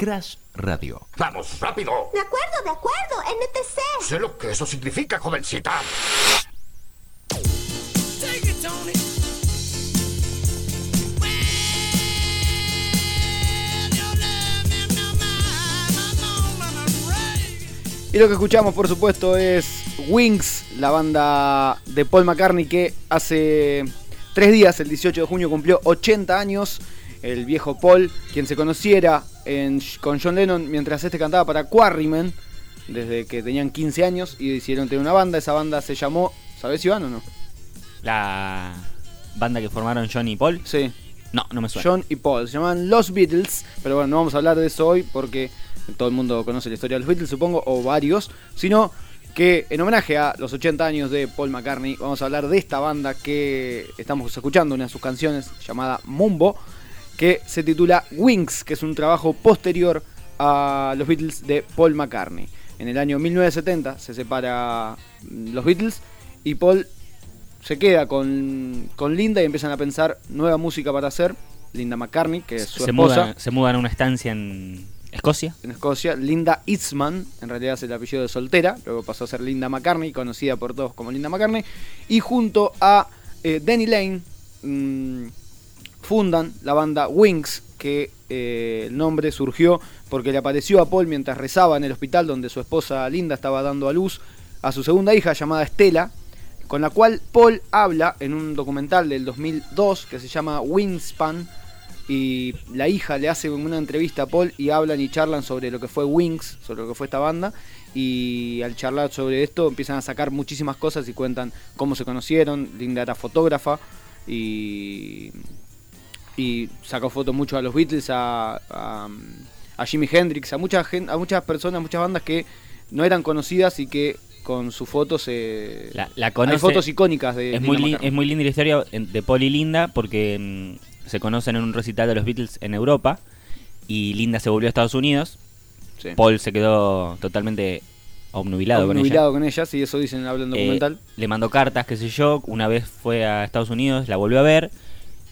Crash Radio. ¡Vamos, rápido! De acuerdo, de acuerdo, NTC. Sé lo que eso significa, jovencita. Y lo que escuchamos, por supuesto, es Wings, la banda de Paul McCartney que hace tres días, el 18 de junio, cumplió 80 años. El viejo Paul, quien se conociera en- con John Lennon mientras este cantaba para Quarrymen, desde que tenían 15 años y decidieron tener una banda. Esa banda se llamó, ¿sabes Iván o no? La banda que formaron John y Paul. Sí, No, no me suena. John y Paul. Se llamaban Los Beatles, pero bueno, no vamos a hablar de eso hoy porque todo el mundo conoce la historia de los Beatles, supongo, o varios, sino que en homenaje a los 80 años de Paul McCartney, vamos a hablar de esta banda que estamos escuchando, una de sus canciones llamada Mumbo, que se titula Wings, que es un trabajo posterior a los Beatles de Paul McCartney. En el año 1970 se separa mm, los Beatles y Paul se queda con, con Linda y empiezan a pensar nueva música para hacer. Linda McCartney, que es su se, esposa mudan, se mudan a una estancia en Escocia. en Escocia. Linda Eastman, en realidad es el apellido de soltera, luego pasó a ser Linda McCartney, conocida por todos como Linda McCartney. Y junto a eh, Danny Lane mm, fundan la banda Wings, que eh, el nombre surgió porque le apareció a Paul mientras rezaba en el hospital donde su esposa Linda estaba dando a luz a su segunda hija llamada Estela, con la cual Paul habla en un documental del 2002 que se llama Wingspan. Y la hija le hace una entrevista a Paul y hablan y charlan sobre lo que fue Wings, sobre lo que fue esta banda. Y al charlar sobre esto empiezan a sacar muchísimas cosas y cuentan cómo se conocieron. Linda era fotógrafa y, y sacó fotos mucho a los Beatles, a, a, a Jimi Hendrix, a, mucha a muchas personas, muchas bandas que no eran conocidas y que con sus fotos se... La, la Hay conoce- fotos icónicas de es Linda muy, es muy linda la historia de Paul y Linda porque mm, se conocen en un recital de los Beatles en Europa y Linda se volvió a Estados Unidos. Sí. Paul se quedó totalmente obnubilado con ella. Obnubilado con ellas, y eso dicen hablando Eh, documental. le mandó cartas, qué sé yo. Una vez fue a Estados Unidos, la volvió a ver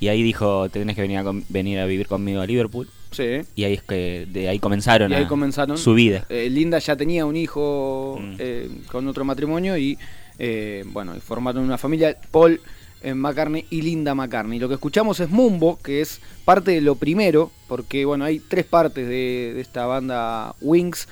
y ahí dijo: Tenés que venir a, venir a vivir conmigo a Liverpool. Sí. Y ahí es que de ahí comenzaron, Y ahí a- comenzaron. su vida. Eh, Linda ya tenía un hijo Mm. eh, con otro matrimonio y eh, bueno, formaron una familia. Paul eh, McCartney y Linda McCartney. Lo que escuchamos es Mumbo, que es parte de lo primero, porque bueno, hay tres partes de, de esta banda Wings.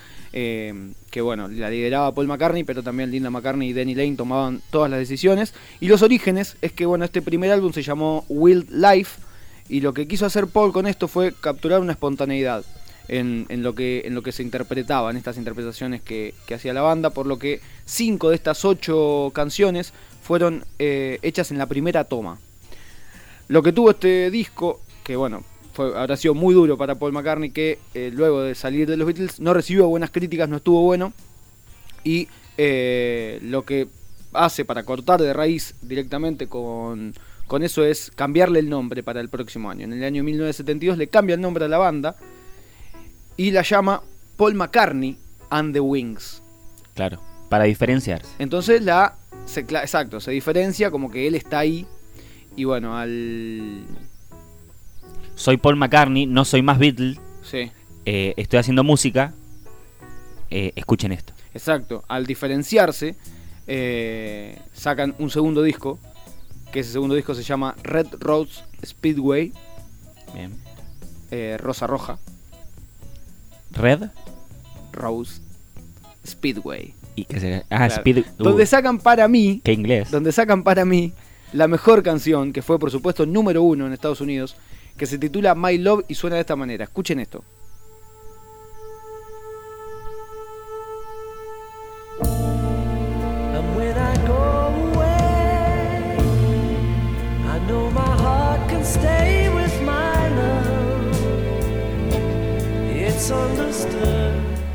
Que bueno, la lideraba Paul McCartney, pero también Linda McCartney y Danny Lane tomaban todas las decisiones. Y los orígenes es que bueno, este primer álbum se llamó Wild Life, y lo que quiso hacer Paul con esto fue capturar una espontaneidad en, lo, que, en lo que se interpretaba, en estas interpretaciones que, que hacía la banda, por lo que cinco de estas ocho canciones fueron eh, hechas en la primera toma. Lo que tuvo este disco, que bueno, fue, habrá sido muy duro para Paul McCartney, que eh, luego de salir de los Beatles no recibió buenas críticas, no estuvo bueno, y eh, lo que hace para cortar de raíz directamente con, con eso es cambiarle el nombre para el próximo año. En el año 1972 le cambia el nombre a la banda y la llama Paul McCartney and the Wings. Claro, para diferenciarse. Entonces la se, exacto, se diferencia como que él está ahí y bueno, al Soy Paul McCartney, no soy más Beatle, sí, eh, estoy haciendo música. eh, escuchen esto. exacto, al diferenciarse eh, sacan un segundo disco, que ese segundo disco se llama Red Rose Speedway, Bien. Rosa Roja, Red Rose Speedway. y ah, Claro. Speed. uh, Donde sacan para mí, qué inglés. donde sacan para mí la mejor canción, que fue por supuesto número uno en Estados Unidos, que se titula My Love y suena de esta manera. Escuchen esto.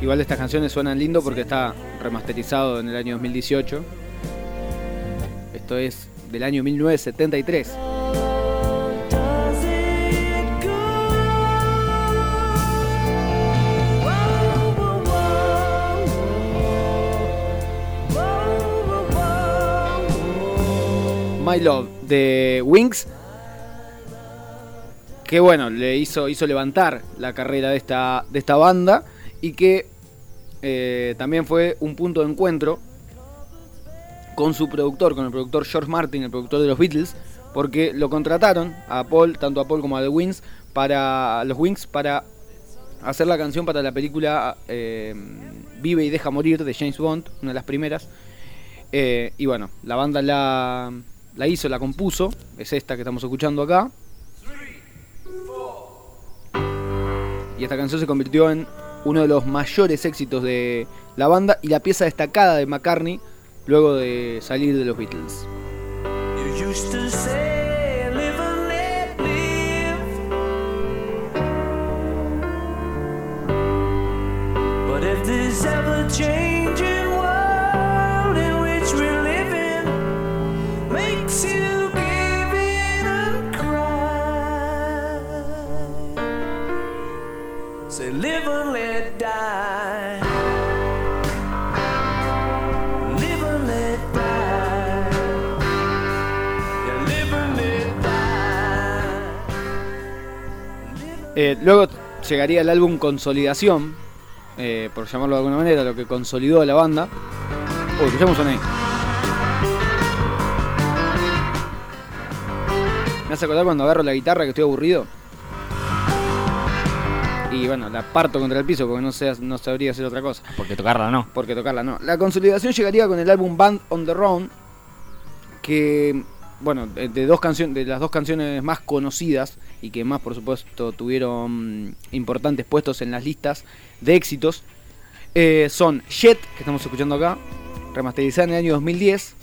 Igual estas canciones suenan lindo porque está remasterizado en el año 2018. Esto es del año 1973. My Love de Wings. que bueno, le hizo, hizo levantar la carrera de esta, de esta banda y que eh, también fue un punto de encuentro con su productor, con el productor George Martin, el productor de los Beatles, porque lo contrataron a Paul, tanto a Paul como a The Wings, para a los Wings para hacer la canción para la película eh, Vive y deja morir de James Bond, una de las primeras. Eh, y bueno, la banda la, la hizo, la compuso, es esta que estamos escuchando acá. Y esta canción se convirtió en uno de los mayores éxitos de la banda y la pieza destacada de McCartney luego de salir de los Beatles. Eh, luego llegaría el álbum Consolidación, eh, por llamarlo de alguna manera, lo que consolidó a la banda. Uy, escuchamos ahí. Me hace acordar cuando agarro la guitarra que estoy aburrido. Y bueno, la parto contra el piso porque no, sé, no sabría hacer otra cosa. Porque tocarla no. Porque tocarla no. La consolidación llegaría con el álbum Band on the Run, que, bueno, de dos canciones, de las dos canciones más conocidas y que más, por supuesto, tuvieron mm, importantes puestos en las listas de éxitos, eh, son Jet, que estamos escuchando acá, remasterizada en el año 2010.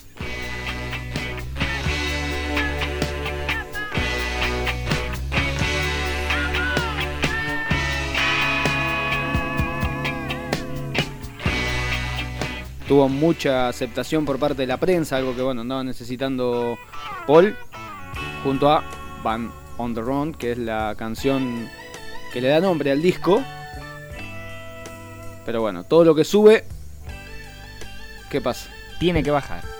tuvo mucha aceptación por parte de la prensa, algo que bueno, andaba necesitando Paul, junto a Van on the Run, que es la canción que le da nombre al disco. Pero bueno, todo lo que sube, ¿qué pasa? Tiene que bajar.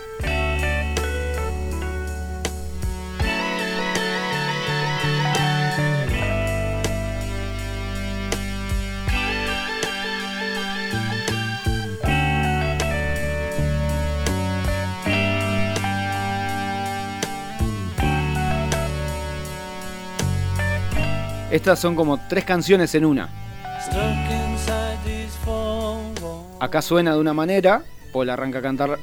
Estas son como tres canciones en una. Acá suena de una manera, Paul arranca a cantar.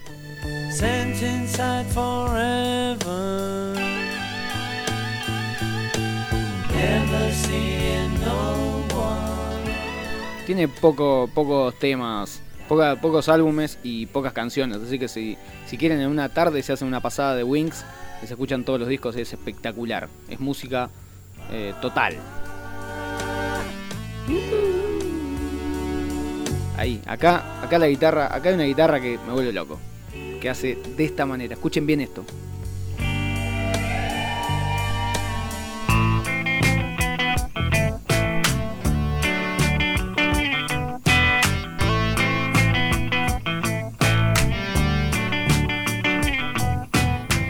Tiene poco, pocos temas, poca- pocos álbumes y pocas canciones. Así que si, si quieren en una tarde se hacen una pasada de Wings y se escuchan todos los discos, es espectacular. Es música eh, total. Ahí, acá, acá la guitarra, acá hay una guitarra que me vuelve loco. Que hace de esta manera. Escuchen bien esto.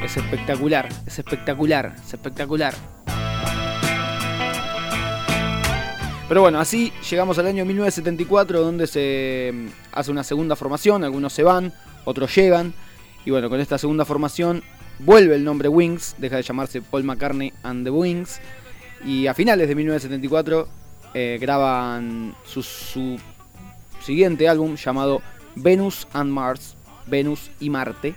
Es espectacular, es espectacular, es espectacular. Pero bueno, así llegamos al año 1974 donde se mm, hace una segunda formación, algunos se van, otros llegan. Y bueno, con esta segunda formación vuelve el nombre Wings, deja de llamarse Paul McCartney and the Wings. Y a finales de 1974 eh, graban su, su siguiente álbum llamado Venus and Mars, Venus y Marte.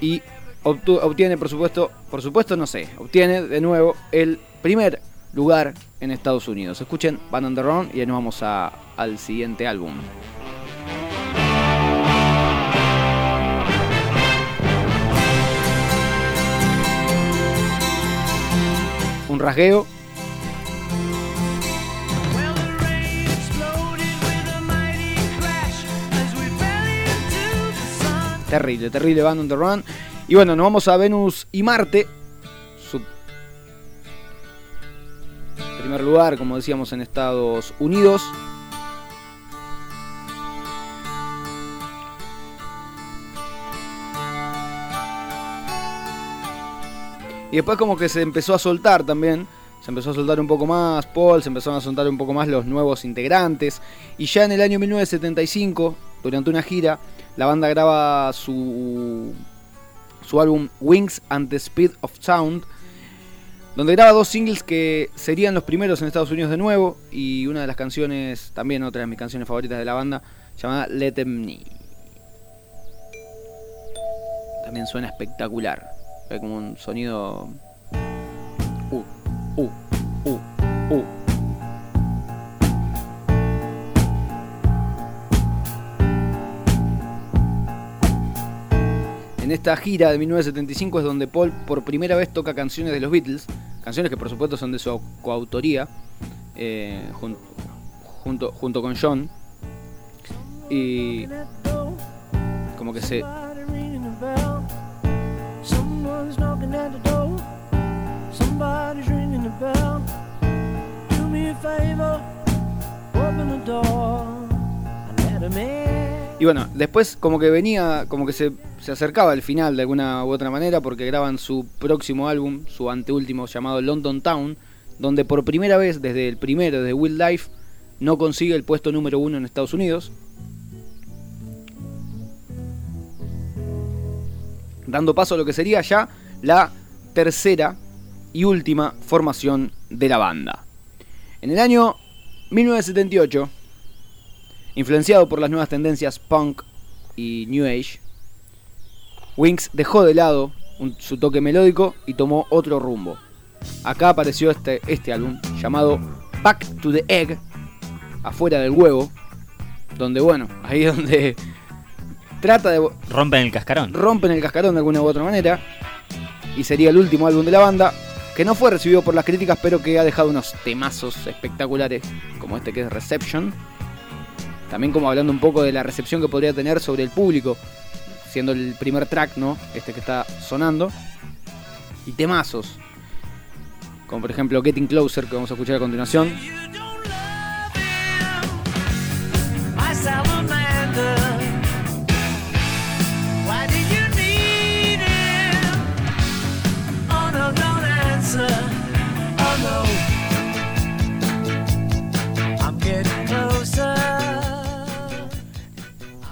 Y obtiene, por supuesto, por supuesto no sé, obtiene de nuevo el primer lugar en Estados Unidos. Escuchen Van on the Run y ahí nos vamos a- al siguiente álbum. Un rasgueo. Terrible, terrible Van on the Run. Y bueno, nos vamos a Venus y Marte. Primer lugar, como decíamos, en Estados Unidos. Y después como que se empezó a soltar también se empezó a soltar un poco más Paul, se empezaron a soltar un poco más los nuevos integrantes. Y ya en el año 1975, durante una gira, la banda graba su, su álbum Wings and the Speed of Sound, donde graba dos singles que serían los primeros en Estados Unidos de nuevo, y una de las canciones, también otra de mis canciones favoritas de la banda, llamada Let Them Knee. También suena espectacular. Hay como un sonido. Uh, uh, uh, uh. En esta gira de 1975 es donde Paul por primera vez toca canciones de los Beatles, canciones que por supuesto son de su coautoría, eh, jun- junto, junto con John. Y como que se. Y bueno, después como que venía, como que se, se acercaba al final de alguna u otra manera porque graban su próximo álbum, su anteúltimo llamado London Town, donde por primera vez desde el primero de Will Life no consigue el puesto número uno en Estados Unidos. Dando paso a lo que sería ya la tercera y última formación de la banda. En el año 1978, Influenciado por las nuevas tendencias punk y new age, Wings dejó de lado un- su toque melódico y tomó otro rumbo. Acá apareció este, este álbum llamado Back to the Egg, afuera del huevo, donde bueno, ahí es donde trata de Rompen el cascarón. rompen el cascarón de alguna u otra manera y sería el último álbum de la banda que no fue recibido por las críticas pero que ha dejado unos temazos espectaculares como este que es Reception también como hablando un poco de la recepción que podría tener sobre el público siendo el primer track no este que está sonando. Y temazos como por ejemplo Getting Closer que vamos a escuchar a continuación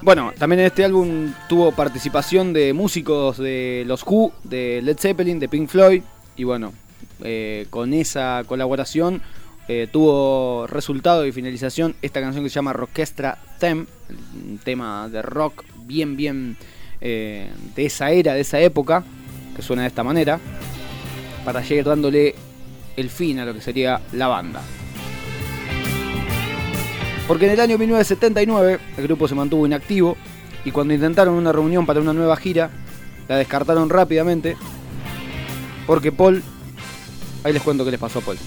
Bueno, también en este álbum tuvo participación de músicos de los Who, de Led Zeppelin, de Pink Floyd. Y bueno, eh, con esa colaboración eh, tuvo resultado y finalización esta canción que se llama Rockestra Theme, un tema de rock bien, bien eh, de esa era, de esa época, que suena de esta manera, para llegar dándole el fin a lo que sería la banda. Porque en el año 1979 el grupo se mantuvo inactivo y cuando intentaron una reunión para una nueva gira, la descartaron rápidamente porque Paul... Ahí les cuento qué les pasó a Paul.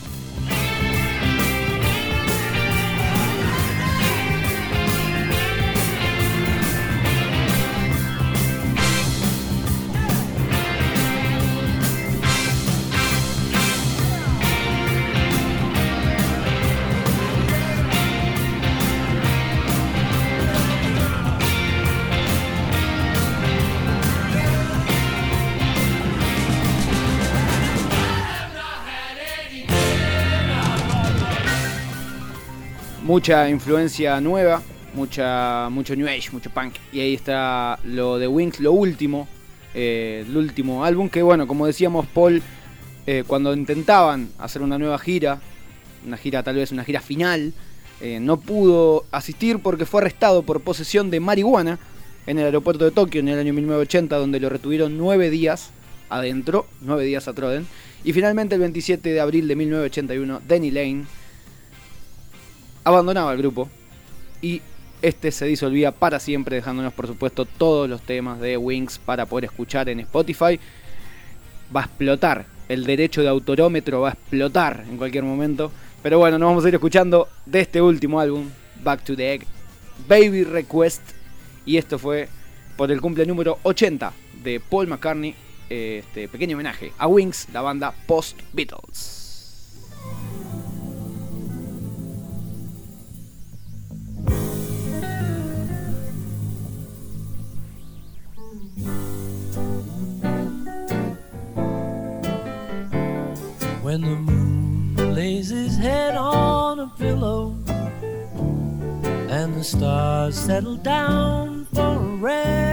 Mucha influencia nueva, mucha, mucho New Age, mucho punk. Y ahí está lo de Wings, lo último, eh, el último álbum, que bueno, como decíamos, Paul, eh, cuando intentaban hacer una nueva gira, una gira tal vez una gira final, eh, no pudo asistir porque fue arrestado por posesión de marihuana en el aeropuerto de Tokio en el año 1980, donde lo retuvieron nueve días adentro, nueve días a Troden. Y finalmente el 27 de abril de 1981, Danny Lane abandonaba el grupo y este se disolvía para siempre, dejándonos por supuesto todos los temas de Wings para poder escuchar en Spotify. Va a explotar, el derecho de autorómetro va a explotar en cualquier momento. Pero bueno, nos vamos a ir escuchando de este último álbum, Back to the Egg, Baby Request. Y esto fue por el cumple número 80 de Paul McCartney, este pequeño homenaje a Wings, la banda post when the moon lays his head on a pillow and the stars settle down for a rest.